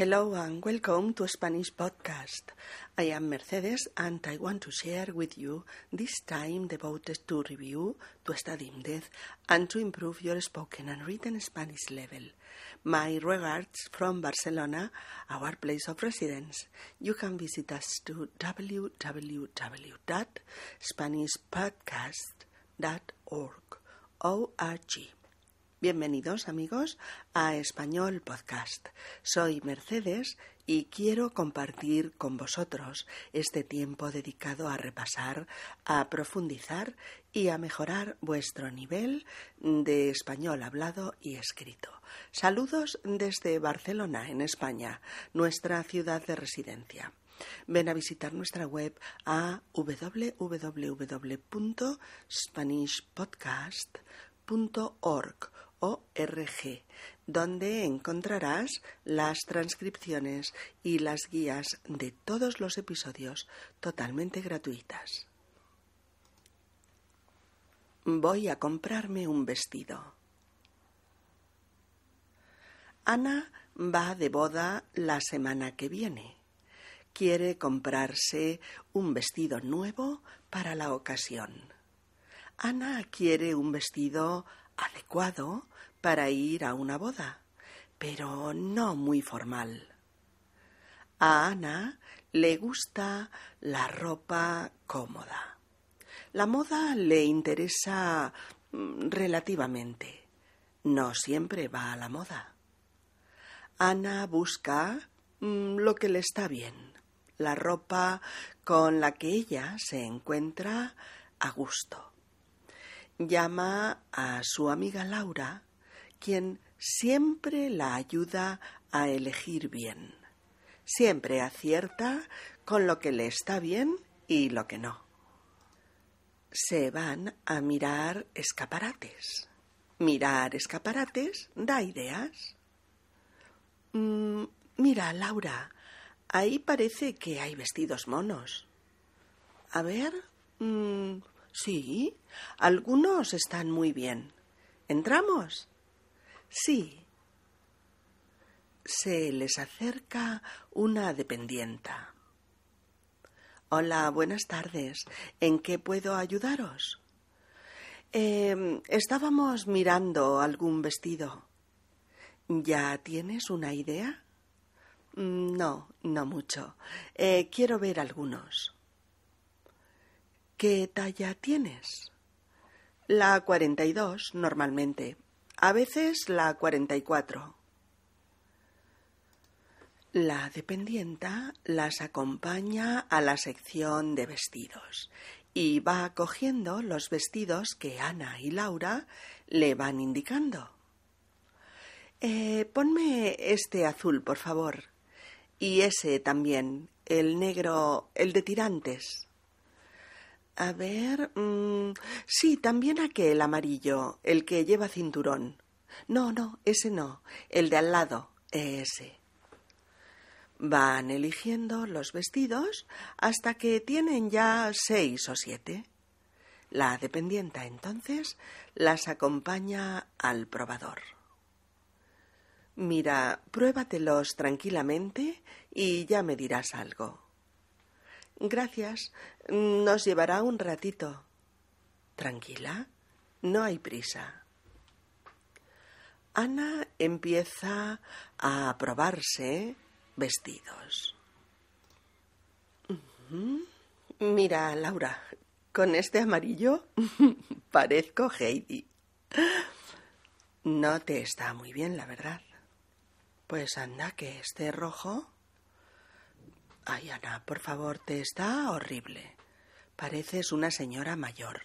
Hello and welcome to Spanish Podcast. I am Mercedes and I want to share with you this time devoted to review, to study in depth, and to improve your spoken and written Spanish level. My regards from Barcelona, our place of residence. You can visit us to www.spanishpodcast.org. O-R-G. Bienvenidos amigos a Español Podcast. Soy Mercedes y quiero compartir con vosotros este tiempo dedicado a repasar, a profundizar y a mejorar vuestro nivel de español hablado y escrito. Saludos desde Barcelona, en España, nuestra ciudad de residencia. Ven a visitar nuestra web a www.spanishpodcast.org org, donde encontrarás las transcripciones y las guías de todos los episodios totalmente gratuitas. Voy a comprarme un vestido. Ana va de boda la semana que viene. Quiere comprarse un vestido nuevo para la ocasión. Ana quiere un vestido adecuado para ir a una boda, pero no muy formal. A Ana le gusta la ropa cómoda. La moda le interesa mm, relativamente. No siempre va a la moda. Ana busca mm, lo que le está bien, la ropa con la que ella se encuentra a gusto llama a su amiga Laura, quien siempre la ayuda a elegir bien. Siempre acierta con lo que le está bien y lo que no. Se van a mirar escaparates. Mirar escaparates da ideas. Mm, mira, Laura, ahí parece que hay vestidos monos. A ver, mm, Sí, algunos están muy bien. ¿Entramos? Sí. Se les acerca una dependienta. Hola, buenas tardes. ¿En qué puedo ayudaros? Eh, estábamos mirando algún vestido. ¿Ya tienes una idea? Mm, no, no mucho. Eh, quiero ver algunos. ¿Qué talla tienes? La 42 normalmente, a veces la 44. La dependienta las acompaña a la sección de vestidos y va cogiendo los vestidos que Ana y Laura le van indicando. Eh, ponme este azul, por favor. Y ese también, el negro, el de tirantes. A ver. Mm, sí, también aquel amarillo, el que lleva cinturón. No, no, ese no. El de al lado, ese. Van eligiendo los vestidos hasta que tienen ya seis o siete. La dependienta entonces las acompaña al probador. Mira, pruébatelos tranquilamente y ya me dirás algo. Gracias. Nos llevará un ratito. Tranquila. No hay prisa. Ana empieza a probarse vestidos. Mira, Laura, con este amarillo parezco Heidi. No te está muy bien, la verdad. Pues anda, que este rojo Ay, Ana, por favor, te está horrible. Pareces una señora mayor.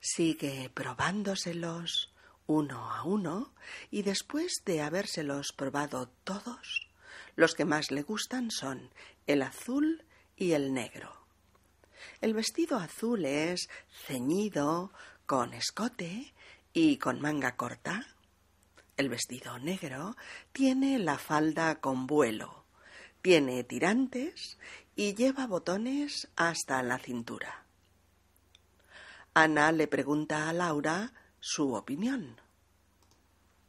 Sigue probándoselos uno a uno y después de habérselos probado todos, los que más le gustan son el azul y el negro. El vestido azul es ceñido, con escote y con manga corta. El vestido negro tiene la falda con vuelo tiene tirantes y lleva botones hasta la cintura. Ana le pregunta a Laura su opinión.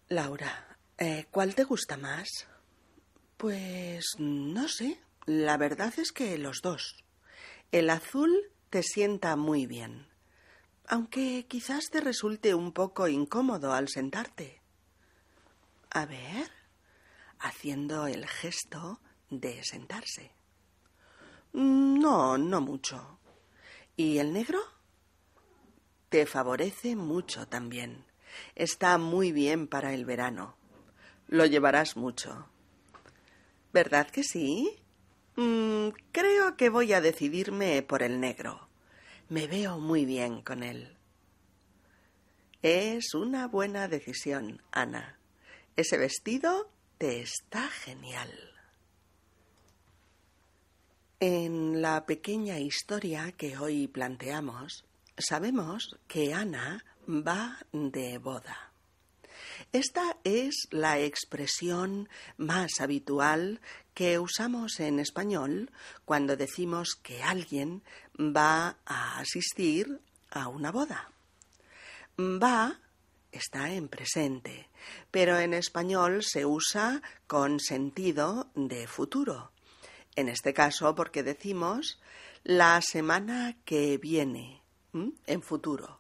Laura, Eh, ¿Cuál te gusta más? Pues no sé. La verdad es que los dos. El azul te sienta muy bien, aunque quizás te resulte un poco incómodo al sentarte. A ver, haciendo el gesto de sentarse. No, no mucho. ¿Y el negro? Te favorece mucho también. Está muy bien para el verano. Lo llevarás mucho. ¿Verdad que sí? Mm, creo que voy a decidirme por el negro. Me veo muy bien con él. Es una buena decisión, Ana. Ese vestido te está genial. En la pequeña historia que hoy planteamos, sabemos que Ana va de boda. Esta es la expresión más habitual que usamos en español cuando decimos que alguien va a asistir a una boda. Va está en presente, pero en español se usa con sentido de futuro. En este caso porque decimos la semana que viene, en futuro.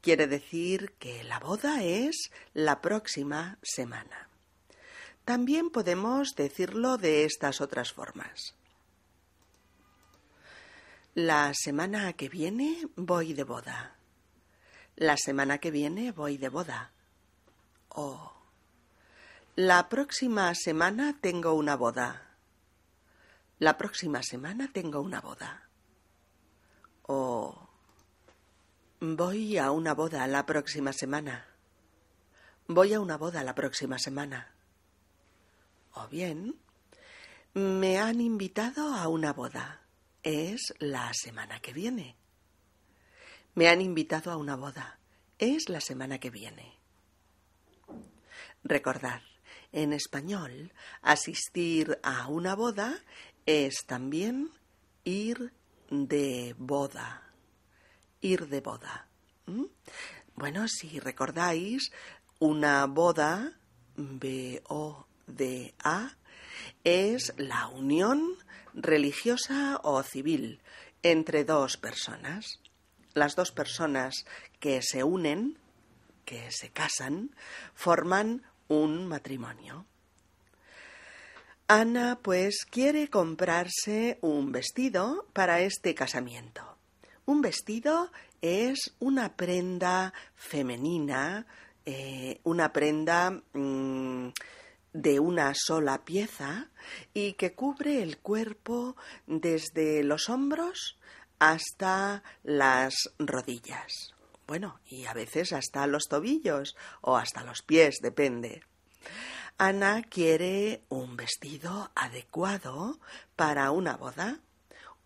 Quiere decir que la boda es la próxima semana. También podemos decirlo de estas otras formas. La semana que viene voy de boda. La semana que viene voy de boda. Oh. La próxima semana tengo una boda. La próxima semana tengo una boda. Oh. Voy a una boda la próxima semana. Voy a una boda la próxima semana. O bien, me han invitado a una boda. Es la semana que viene. Me han invitado a una boda. Es la semana que viene. Recordad, en español, asistir a una boda es también ir de boda ir de boda. Bueno, si recordáis, una boda, B-O-D-A, es la unión religiosa o civil entre dos personas. Las dos personas que se unen, que se casan, forman un matrimonio. Ana, pues, quiere comprarse un vestido para este casamiento. Un vestido es una prenda femenina, eh, una prenda mm, de una sola pieza y que cubre el cuerpo desde los hombros hasta las rodillas. Bueno, y a veces hasta los tobillos o hasta los pies, depende. Ana quiere un vestido adecuado para una boda,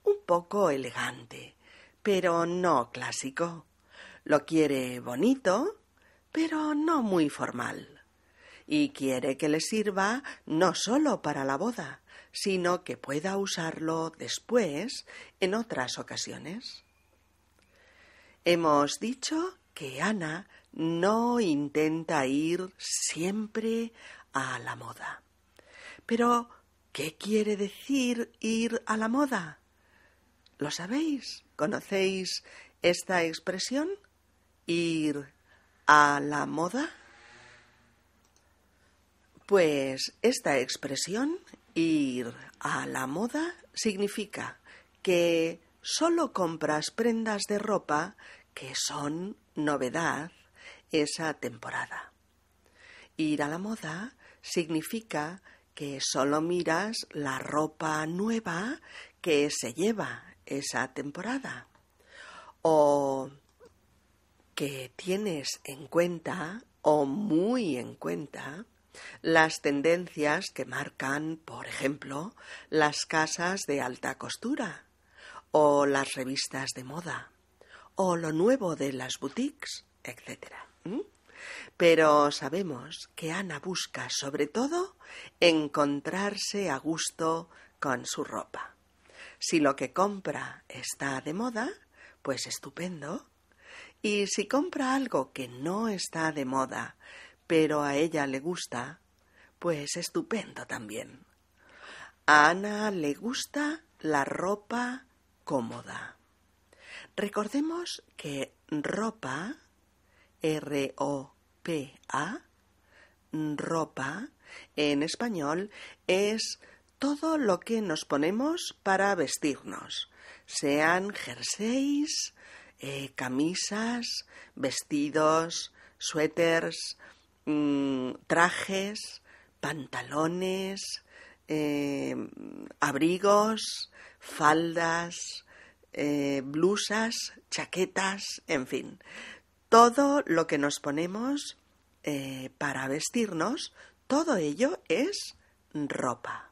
un poco elegante, pero no clásico. Lo quiere bonito, pero no muy formal. Y quiere que le sirva no solo para la boda, sino que pueda usarlo después en otras ocasiones. Hemos dicho que Ana no intenta ir siempre a la moda. Pero, ¿qué quiere decir ir a la moda? ¿Lo sabéis? ¿Conocéis esta expresión? Ir a la moda. Pues esta expresión, ir a la moda, significa que solo compras prendas de ropa que son novedad esa temporada. Ir a la moda significa que solo miras la ropa nueva que se lleva esa temporada o que tienes en cuenta o muy en cuenta las tendencias que marcan, por ejemplo, las casas de alta costura o las revistas de moda o lo nuevo de las boutiques, etc. Pero sabemos que Ana busca sobre todo encontrarse a gusto con su ropa. Si lo que compra está de moda, pues estupendo. Y si compra algo que no está de moda, pero a ella le gusta, Pues estupendo también. A Ana le gusta la ropa cómoda. Recordemos que ropa, R-O-P-A, ropa, en español, es todo lo que nos ponemos para vestirnos, sean jerseys, eh, camisas, vestidos, suéteres, mm, trajes, pantalones, eh, abrigos, faldas, eh, blusas, chaquetas, en fin, todo lo que nos ponemos para vestirnos, todo ello es ropa.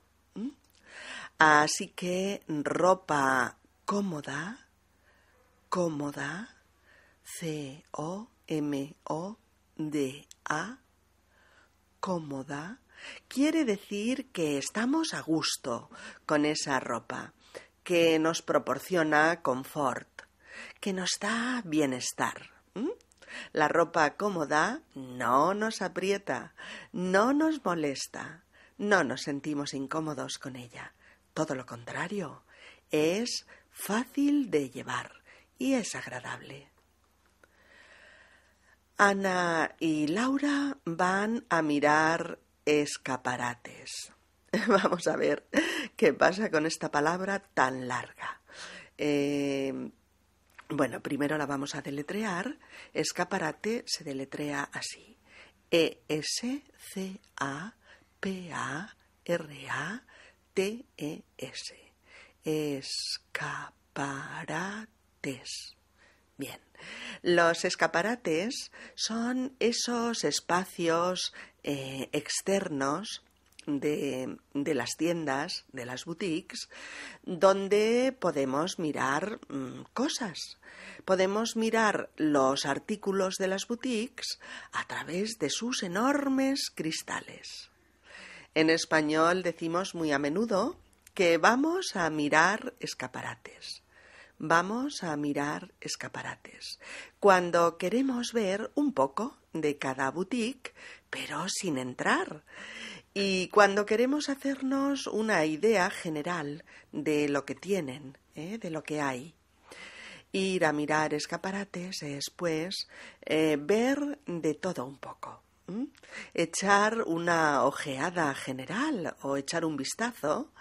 Así que ropa cómoda, cómoda, C-O-M-O-D-A, cómoda, quiere decir que estamos a gusto con esa ropa, que nos proporciona confort, que nos da bienestar. La ropa cómoda no nos aprieta, no nos molesta, no nos sentimos incómodos con ella. Todo lo contrario, es fácil de llevar y es agradable. Ana y Laura van a mirar escaparates. Vamos a ver qué pasa con esta palabra tan larga. Eh, bueno, primero la vamos a deletrear. Escaparate se deletrea así. E-S-C-A-P-A-R-A T-E-S. Escaparates. Bien. Los escaparates son esos espacios eh, externos de, las tiendas, de las boutiques, donde podemos mirar mm, cosas. Podemos mirar los artículos de las boutiques a través de sus enormes cristales. En español decimos muy a menudo que vamos a mirar escaparates. Vamos a mirar escaparates. Cuando queremos ver un poco de cada boutique, pero sin entrar. Y cuando queremos hacernos una idea general de lo que tienen, ¿eh? de lo que hay. Ir a mirar escaparates es, pues, eh, ver de todo un poco. Echar una ojeada general o echar un vistazo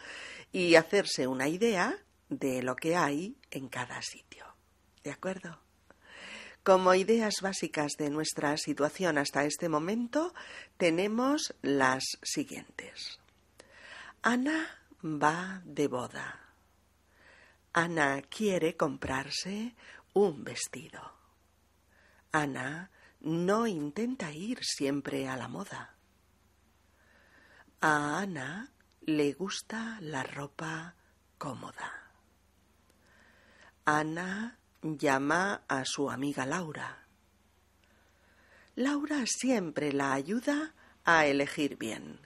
y hacerse una idea de lo que hay en cada sitio. ¿De acuerdo? Como ideas básicas de nuestra situación hasta este momento, tenemos las siguientes. Ana va de boda. Ana quiere comprarse un vestido. Ana no intenta ir siempre a la moda. A Ana le gusta la ropa cómoda. Ana llama a su amiga Laura. Laura siempre la ayuda a elegir bien.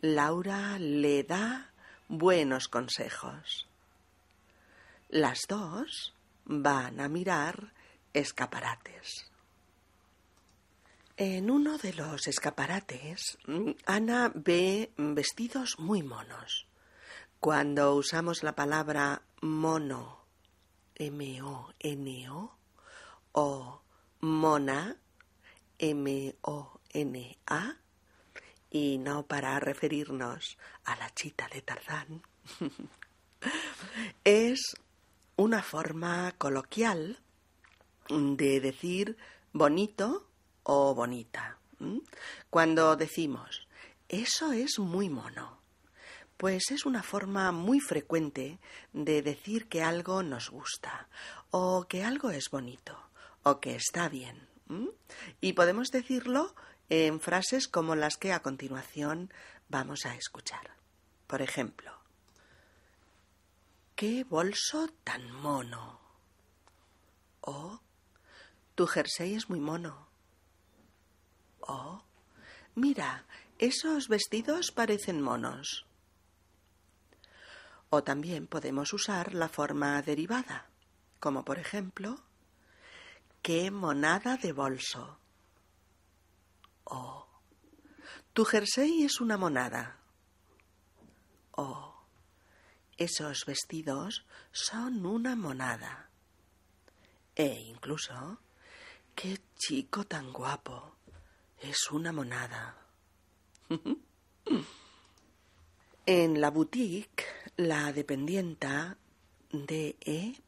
Laura le da buenos consejos. Las dos van a mirar escaparates. En uno de los escaparates, Ana ve vestidos muy monos. Cuando usamos la palabra mono, M-O-N-O, o mona, M-O-N-A, y no para referirnos a la chita de Tarzán, es una forma coloquial de decir bonito o bonita. Cuando decimos, eso es muy mono, pues es una forma muy frecuente de decir que algo nos gusta, o que algo es bonito, o que está bien. Y podemos decirlo en frases como las que a continuación vamos a escuchar. Por ejemplo, ¿qué bolso tan mono? O tu jersey es muy mono. Oh, mira, esos vestidos parecen monos. O también podemos usar la forma derivada, como por ejemplo, qué monada de bolso. Oh, Tu jersey es una monada. Oh, esos vestidos son una monada. E incluso, qué chico tan guapo. Es una monada. en la boutique, la dependienta D-E-P-E-N-D-I-E-N-T-A.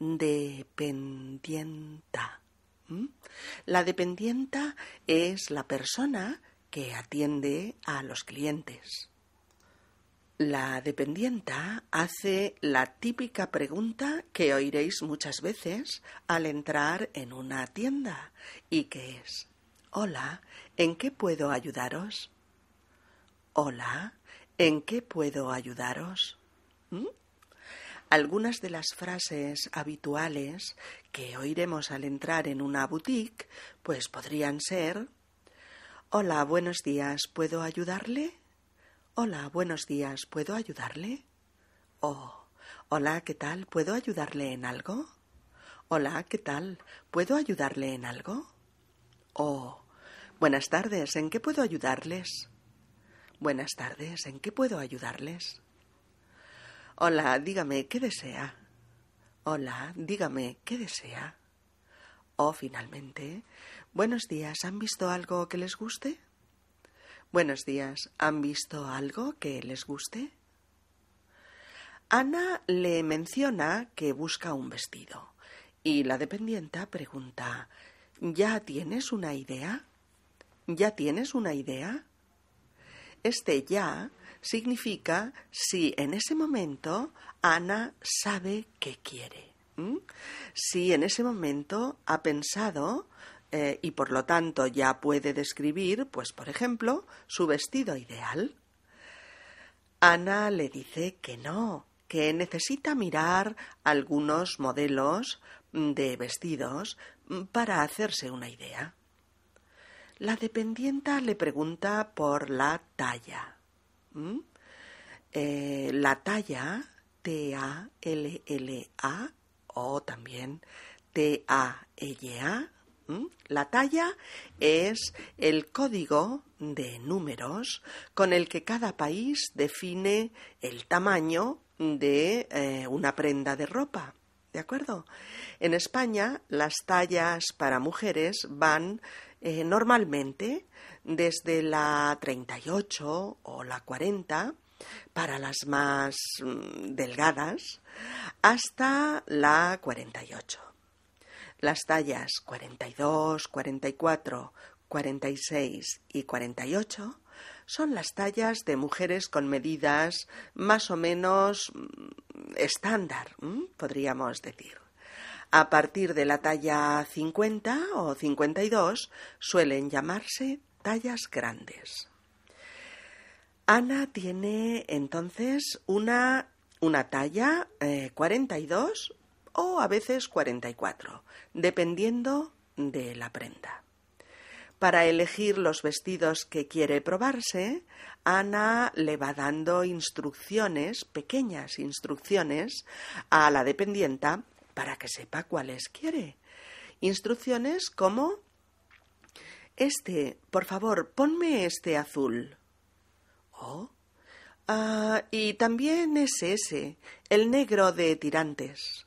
Dependienta. ¿Mm? La dependienta es la persona que atiende a los clientes. La dependienta hace la típica pregunta que oiréis muchas veces al entrar en una tienda y que es Hola, ¿en qué puedo ayudaros? Hola, ¿en qué puedo ayudaros? ¿Mm? Algunas de las frases habituales que oiremos al entrar en una boutique, pues podrían ser Hola, buenos días, ¿puedo ayudarle? Hola, buenos días, ¿puedo ayudarle? Oh, hola, ¿qué tal? ¿Puedo ayudarle en algo? Hola, ¿qué tal? ¿Puedo ayudarle en algo? Oh, buenas tardes, ¿en qué puedo ayudarles? Buenas tardes, ¿en qué puedo ayudarles? Hola, dígame, ¿qué desea? Hola, dígame, ¿qué desea? O finalmente, buenos días, ¿han visto algo que les guste? Buenos días, ¿han visto algo que les guste? Ana le menciona que busca un vestido y la dependienta pregunta ¿Ya tienes una idea? ¿Ya tienes una idea? Este ya significa si en ese momento Ana sabe qué quiere. Si en ese momento ha pensado eh, y por lo tanto ya puede describir, pues por ejemplo, su vestido ideal. Ana le dice que no, que necesita mirar algunos modelos de vestidos para hacerse una idea. La dependienta le pregunta por la talla. ¿Mm? Eh, la talla T-A-L-L-A o también T-A-L-A. La talla es el código de números con el que cada país define el tamaño de eh, una prenda de ropa. ¿De acuerdo? En España las tallas para mujeres van eh, normalmente desde la 38 o la 40 para las más mm, delgadas hasta la 48. Las tallas 42, 44, 46 y 48 son las tallas de mujeres con medidas más o menos mm, estándar, podríamos decir. A partir de la talla 50 o 52 suelen llamarse tallas grandes. Ana tiene entonces una, una talla 42 eh, o a veces 44, dependiendo de la prenda. Para elegir los vestidos que quiere probarse, Ana le va dando instrucciones, pequeñas instrucciones, a la dependienta para que sepa cuáles quiere. Instrucciones como este, por favor, ponme este azul. Oh. Ah, y también es ese, el negro de tirantes.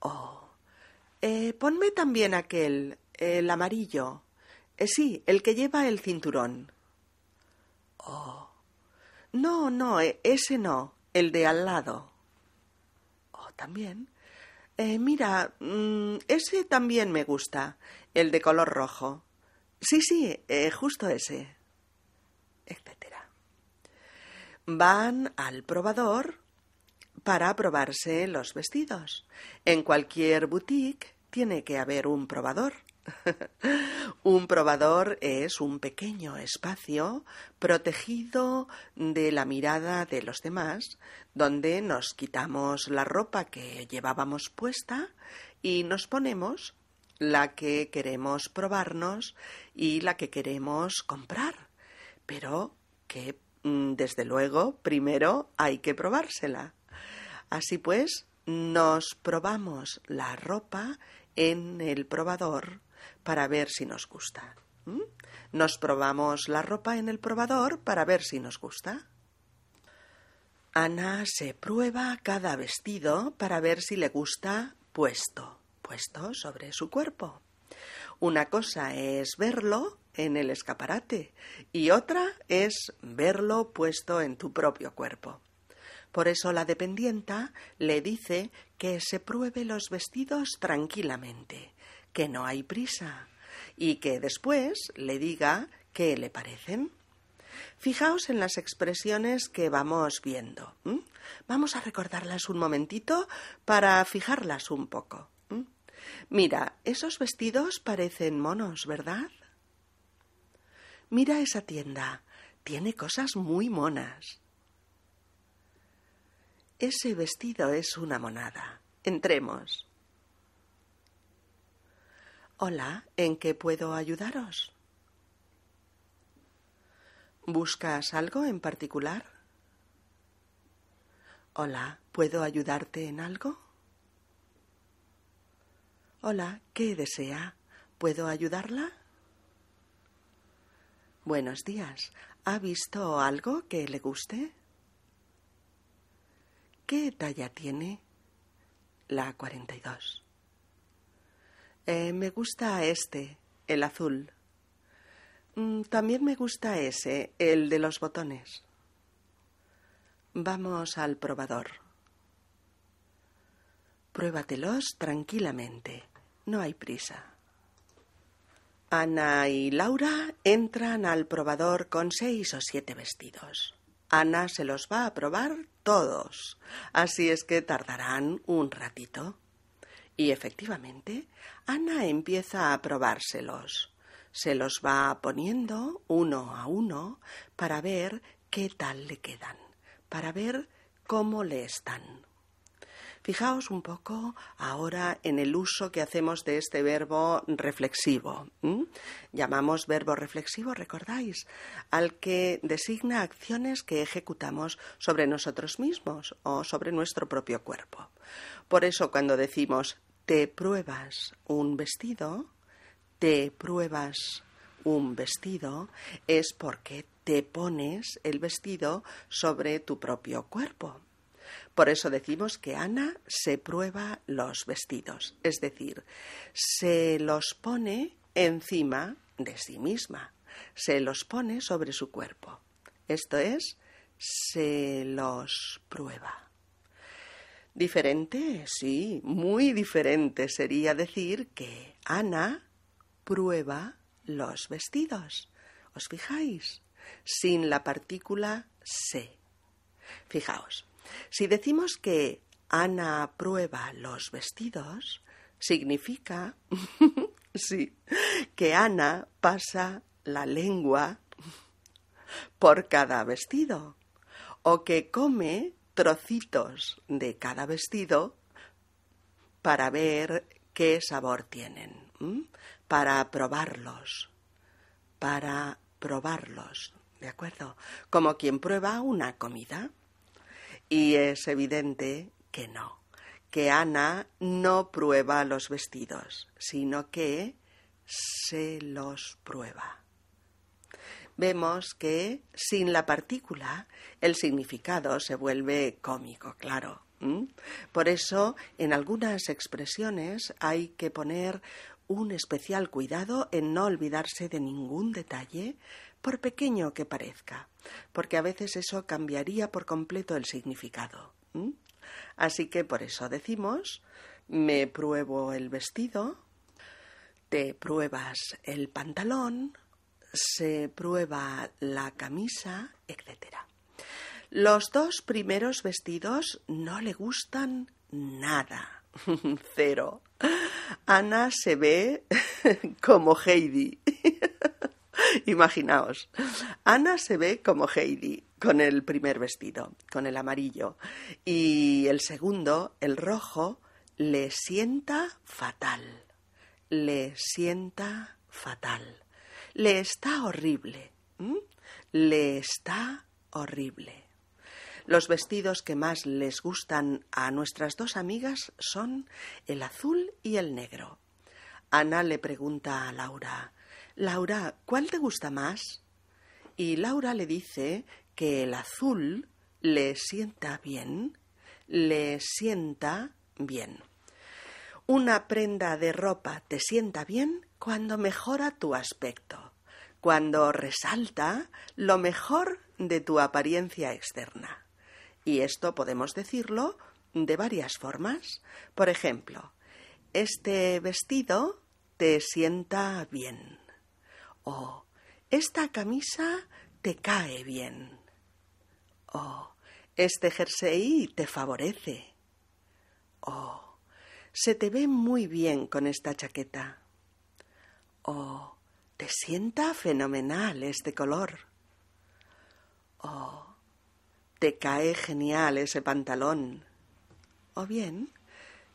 Oh. Eh, ponme también aquel, el amarillo. Eh, sí, el que lleva el cinturón. Oh. No, no, e, ese no, el de al lado. Oh, también. Eh, mira, mm, ese también me gusta, el de color rojo. Sí, sí, eh, justo ese. Etcétera. Van al probador para probarse los vestidos. En cualquier boutique tiene que haber un probador. un probador es un pequeño espacio protegido de la mirada de los demás, donde nos quitamos la ropa que llevábamos puesta y nos ponemos la que queremos probarnos y la que queremos comprar, pero que mm, desde luego primero hay que probársela. Así pues, nos probamos la ropa en el probador para ver si nos gusta. Nos probamos la ropa en el probador para ver si nos gusta. Ana se prueba cada vestido para ver si le gusta puesto, puesto sobre su cuerpo. Una cosa es verlo en el escaparate y otra es verlo puesto en tu propio cuerpo. Por eso la dependienta le dice que se pruebe los vestidos tranquilamente, que no hay prisa, y que después le diga qué le parecen. Fijaos en las expresiones que vamos viendo. Vamos a recordarlas un momentito para fijarlas un poco. Mira, esos vestidos parecen monos, ¿verdad? Mira esa tienda. Tiene cosas muy monas. Ese vestido es una monada. Entremos. Hola, ¿en qué puedo ayudaros? ¿Buscas algo en particular? Hola, ¿puedo ayudarte en algo? Hola, ¿qué desea? ¿Puedo ayudarla? Buenos días. ¿Ha visto algo que le guste? ¿Qué talla tiene? La 42. Eh, me gusta este, el azul. Mm, también me gusta ese, el de los botones. Vamos al probador. Pruébatelos tranquilamente. No hay prisa. Ana y Laura entran al probador con seis o siete vestidos. Ana se los va a probar todos, así es que tardarán un ratito. Y efectivamente, Ana empieza a probárselos. Se los va poniendo uno a uno para ver qué tal le quedan, para ver cómo le están. Fijaos un poco ahora en el uso que hacemos de este verbo reflexivo. Llamamos verbo reflexivo, recordáis, al que designa acciones que ejecutamos sobre nosotros mismos o sobre nuestro propio cuerpo. Por eso cuando decimos te pruebas un vestido, te pruebas un vestido, es porque te pones el vestido sobre tu propio cuerpo. Por eso decimos que Ana se prueba los vestidos, es decir, se los pone encima de sí misma, se los pone sobre su cuerpo. Esto es, se los prueba. Diferente, sí, muy diferente sería decir que Ana prueba los vestidos. ¿Os fijáis? Sin la partícula se. Fijaos, si decimos que Ana prueba los vestidos, significa, sí, que Ana pasa la lengua por cada vestido o que come trocitos de cada vestido para ver qué sabor tienen, para probarlos, para probarlos, ¿de acuerdo? Como quien prueba una comida. Y es evidente que no, que Ana no prueba los vestidos, sino que se los prueba. Vemos que sin la partícula el significado se vuelve cómico, claro. Por eso, en algunas expresiones hay que poner un especial cuidado en no olvidarse de ningún detalle por pequeño que parezca, porque a veces eso cambiaría por completo el significado. Así que por eso decimos, me pruebo el vestido, te pruebas el pantalón, se prueba la camisa, etc. Los dos primeros vestidos no le gustan nada. Cero. Ana se ve como Heidi. Imaginaos, Ana se ve como Heidi con el primer vestido, con el amarillo, y el segundo, el rojo, le sienta fatal, le sienta fatal, le está horrible, le está horrible. Los vestidos que más les gustan a nuestras dos amigas son el azul y el negro. Ana le pregunta a Laura Laura, ¿cuál te gusta más? Y Laura le dice que el azul le sienta bien, le sienta bien. Una prenda de ropa te sienta bien cuando mejora tu aspecto, cuando resalta lo mejor de tu apariencia externa. Y esto podemos decirlo de varias formas. Por ejemplo, este vestido te sienta bien. O esta camisa te cae bien. O este jersey te favorece. O se te ve muy bien con esta chaqueta. O te sienta fenomenal este color. O te cae genial ese pantalón. O bien,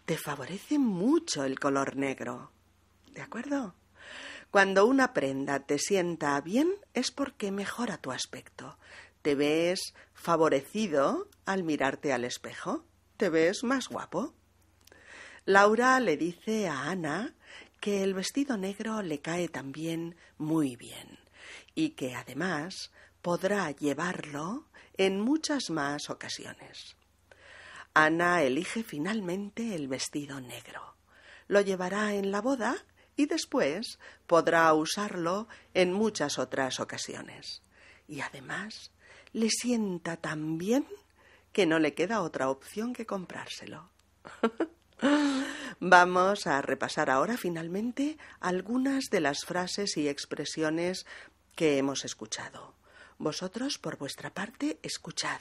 te favorece mucho el color negro. ¿De acuerdo? Cuando una prenda te sienta bien es porque mejora tu aspecto. Te ves favorecido al mirarte al espejo. Te ves más guapo. Laura le dice a Ana que el vestido negro le cae también muy bien y que además podrá llevarlo en muchas más ocasiones. Ana elige finalmente el vestido negro. Lo llevará en la boda y después podrá usarlo en muchas otras ocasiones. Y además le sienta tan bien que no le queda otra opción que comprárselo. Vamos a repasar ahora finalmente algunas de las frases y expresiones que hemos escuchado. Vosotros, por vuestra parte, escuchad.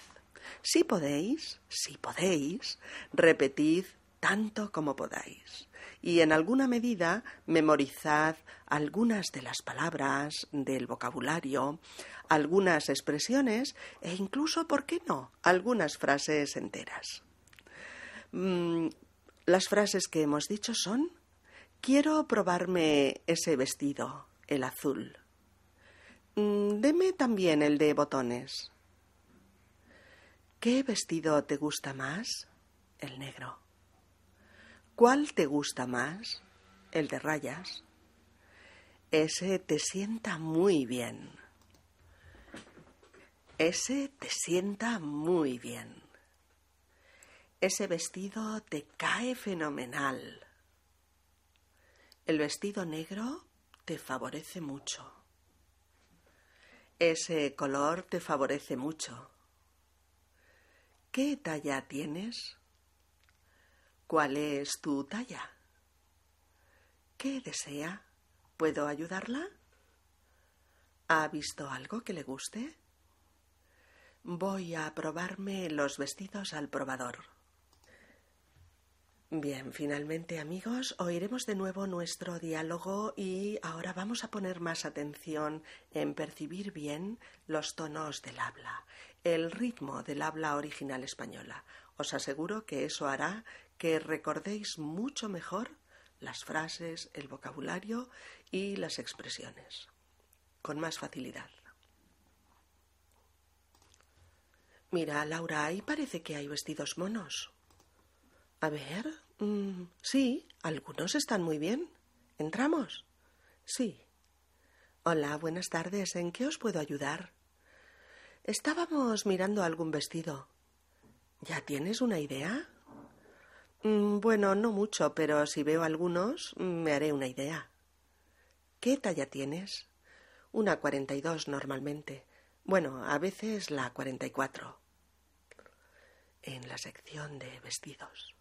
Si podéis, si podéis, repetid tanto como podáis. Y en alguna medida memorizad algunas de las palabras del vocabulario, algunas expresiones e incluso, ¿por qué no?, algunas frases enteras. Las frases que hemos dicho son Quiero probarme ese vestido, el azul. Mm, deme también el de botones. ¿Qué vestido te gusta más? El negro. ¿Cuál te gusta más? El de rayas. Ese te sienta muy bien. Ese te sienta muy bien. Ese vestido te cae fenomenal. El vestido negro te favorece mucho. Ese color te favorece mucho. ¿Qué talla tienes? ¿Cuál es tu talla? ¿Qué desea? ¿Puedo ayudarla? ¿Ha visto algo que le guste? Voy a probarme los vestidos al probador. Bien, finalmente amigos, oiremos de nuevo nuestro diálogo y ahora vamos a poner más atención en percibir bien los tonos del habla, el ritmo del habla original española. Os aseguro que eso hará que recordéis mucho mejor las frases, el vocabulario y las expresiones, con más facilidad. Mira, Laura, ahí parece que hay vestidos monos. A ver, mm, sí, algunos están muy bien. ¿Entramos? Sí. Hola, buenas tardes. ¿En qué os puedo ayudar? Estábamos mirando algún vestido. ¿Ya tienes una idea? Mm, bueno, no mucho, pero si veo algunos, me haré una idea. ¿Qué talla tienes? Una cuarenta y dos normalmente. Bueno, a veces la cuarenta y cuatro. En la sección de vestidos.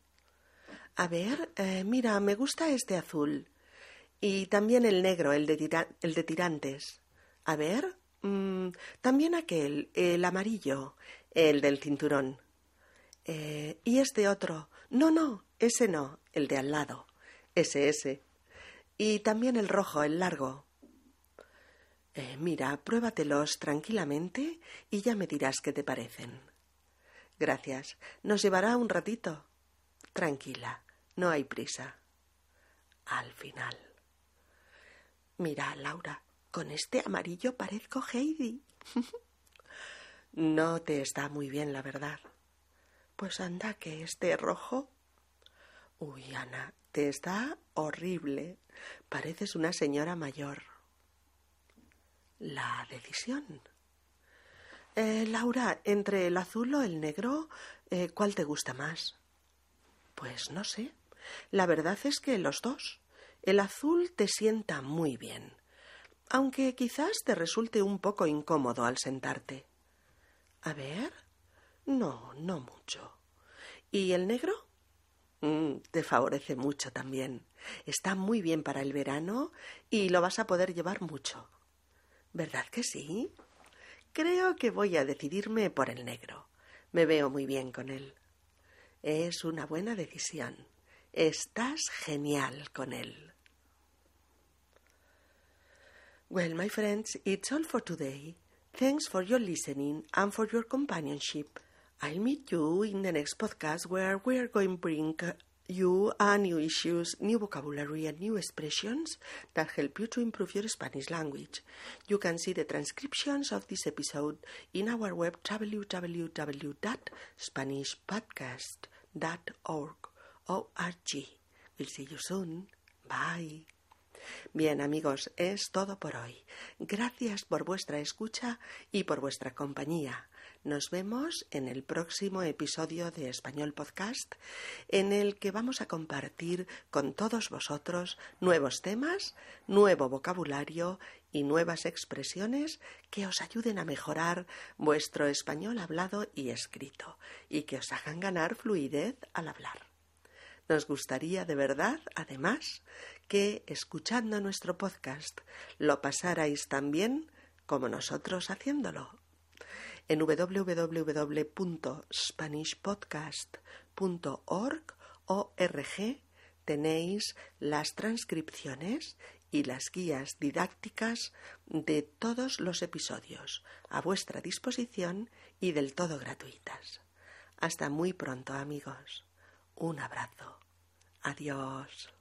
A ver, eh, mira, me gusta este azul. Y también el negro, el de, el de tirantes. A ver, mm, también aquel, el amarillo, el del cinturón. Eh, y este otro. No, no, ese no, el de al lado. Ese, ese. Y también el rojo, el largo. Eh, mira, pruébatelos tranquilamente y ya me dirás qué te parecen. Gracias. Nos llevará un ratito. Tranquila, no hay prisa. Al final. Mira, Laura, con este amarillo parezco Heidi. No te está muy bien, la verdad. Pues anda, que esté rojo. Uy, Ana, te está horrible. Pareces una señora mayor. La decisión. Eh, Laura, entre el azul o el negro, eh, ¿cuál te gusta más? Pues no sé. La verdad es que los dos. El azul te sienta muy bien, aunque quizás te resulte un poco incómodo al sentarte. A ver. No, no mucho. ¿Y el negro? Mm, te favorece mucho también. Está muy bien para el verano y lo vas a poder llevar mucho. ¿Verdad que sí? Creo que voy a decidirme por el negro. Me veo muy bien con él. Es una buena decisión. Estás genial con él. Well, my friends, it's all for today. Thanks for your listening and for your companionship. I'll meet you in the next podcast where we're going to bring you a new issues, new vocabulary, and new expressions that help you to improve your Spanish language. You can see the transcriptions of this episode in our web www.spanishpodcast.org. We'll see soon. Bye. Bien amigos, es todo por hoy. Gracias por vuestra escucha y por vuestra compañía. Nos vemos en el próximo episodio de Español Podcast, en el que vamos a compartir con todos vosotros nuevos temas, nuevo vocabulario y nuevas expresiones que os ayuden a mejorar vuestro español hablado y escrito y que os hagan ganar fluidez al hablar. Nos gustaría de verdad, además, que escuchando nuestro podcast lo pasarais tan bien como nosotros haciéndolo. En www.spanishpodcast.org tenéis las transcripciones y las guías didácticas de todos los episodios a vuestra disposición y del todo gratuitas. Hasta muy pronto amigos. Un abrazo. Adiós.